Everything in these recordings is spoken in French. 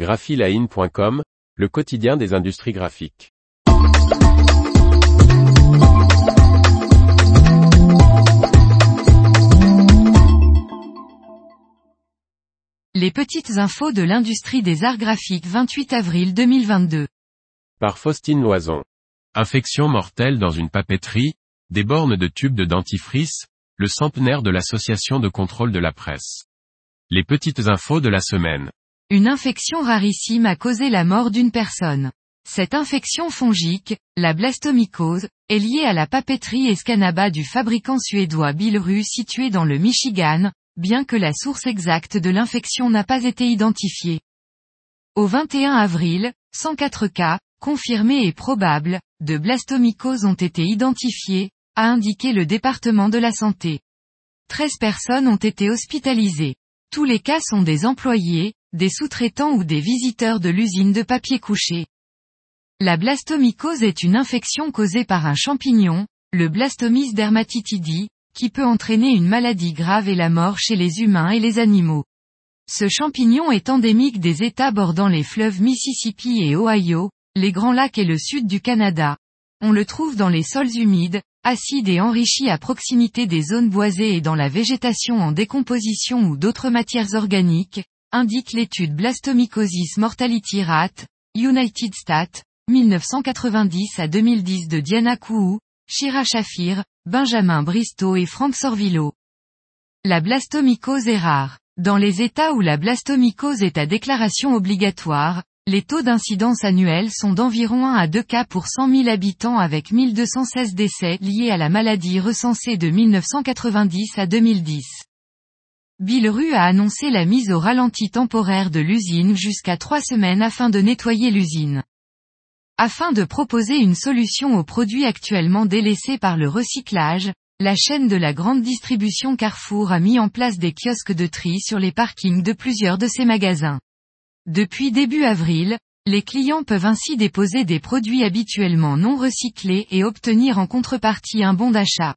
graphiline.com, le quotidien des industries graphiques. Les petites infos de l'industrie des arts graphiques 28 avril 2022. Par Faustine Loison. Infection mortelle dans une papeterie, des bornes de tubes de dentifrice, le centenaire de l'association de contrôle de la presse. Les petites infos de la semaine. Une infection rarissime a causé la mort d'une personne. Cette infection fongique, la blastomycose, est liée à la papeterie Escanaba du fabricant suédois Billerud situé dans le Michigan, bien que la source exacte de l'infection n'a pas été identifiée. Au 21 avril, 104 cas, confirmés et probables, de blastomycose ont été identifiés, a indiqué le département de la santé. 13 personnes ont été hospitalisées. Tous les cas sont des employés, des sous-traitants ou des visiteurs de l'usine de papier couché. La blastomycose est une infection causée par un champignon, le Blastomys dermatitidi, qui peut entraîner une maladie grave et la mort chez les humains et les animaux. Ce champignon est endémique des États bordant les fleuves Mississippi et Ohio, les Grands Lacs et le sud du Canada. On le trouve dans les sols humides, acides et enrichis à proximité des zones boisées et dans la végétation en décomposition ou d'autres matières organiques, indique l'étude Blastomycosis Mortality Rate, United States, 1990 à 2010 de Diana Kouhou, Shira Shafir, Benjamin Bristow et Frank Sorvillo. La blastomycose est rare. Dans les États où la blastomycose est à déclaration obligatoire, les taux d'incidence annuels sont d'environ 1 à 2 cas pour 100 000 habitants avec 1216 décès liés à la maladie recensée de 1990 à 2010. Billerud a annoncé la mise au ralenti temporaire de l'usine jusqu'à trois semaines afin de nettoyer l'usine. Afin de proposer une solution aux produits actuellement délaissés par le recyclage, la chaîne de la grande distribution Carrefour a mis en place des kiosques de tri sur les parkings de plusieurs de ses magasins. Depuis début avril, les clients peuvent ainsi déposer des produits habituellement non recyclés et obtenir en contrepartie un bon d'achat.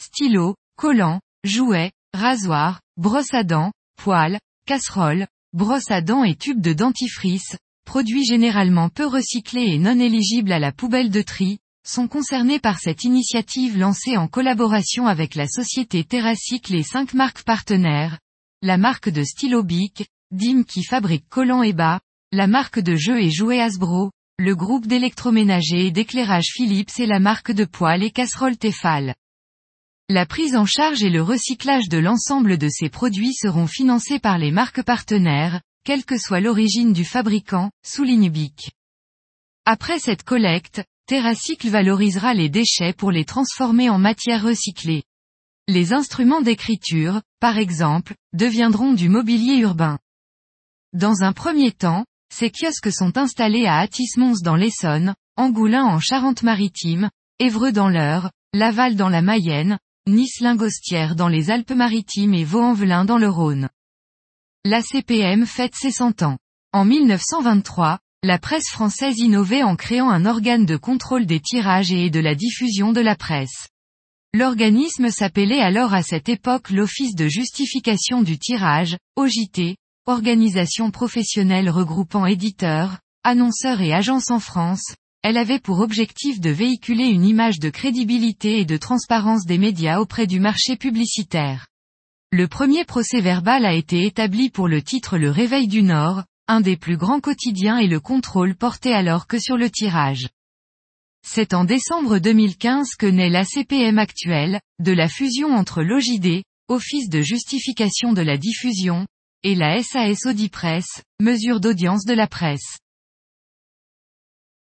Stylos, collants, jouets, rasoirs, brosses à dents, poils, casseroles, brosses à dents et tubes de dentifrice, produits généralement peu recyclés et non éligibles à la poubelle de tri, sont concernés par cette initiative lancée en collaboration avec la société Terracycle et cinq marques partenaires, la marque de stylo Bic, Dim qui fabrique collants et bas, la marque de jeux et jouets Hasbro, le groupe d'électroménager et d'éclairage Philips et la marque de poêles et casseroles Tefal. La prise en charge et le recyclage de l'ensemble de ces produits seront financés par les marques partenaires, quelle que soit l'origine du fabricant, souligne BIC. Après cette collecte, TerraCycle valorisera les déchets pour les transformer en matière recyclée. Les instruments d'écriture, par exemple, deviendront du mobilier urbain. Dans un premier temps, ces kiosques sont installés à Atis-Mons dans l'Essonne, Angoulins en Charente-Maritime, Évreux dans l'Eure, Laval dans la Mayenne, Nice-Lingostière dans les Alpes-Maritimes et Vaux-en-Velin dans le Rhône. L'ACPM fête ses 100 ans. En 1923, la presse française innovait en créant un organe de contrôle des tirages et de la diffusion de la presse. L'organisme s'appelait alors à cette époque l'Office de justification du tirage, OJT, organisation professionnelle regroupant éditeurs, annonceurs et agences en France, elle avait pour objectif de véhiculer une image de crédibilité et de transparence des médias auprès du marché publicitaire. Le premier procès verbal a été établi pour le titre Le Réveil du Nord, un des plus grands quotidiens et le contrôle portait alors que sur le tirage. C'est en décembre 2015 que naît la CPM actuelle, de la fusion entre l'OJD, Office de justification de la diffusion, et la SAS Audipress, mesure d'audience de la presse.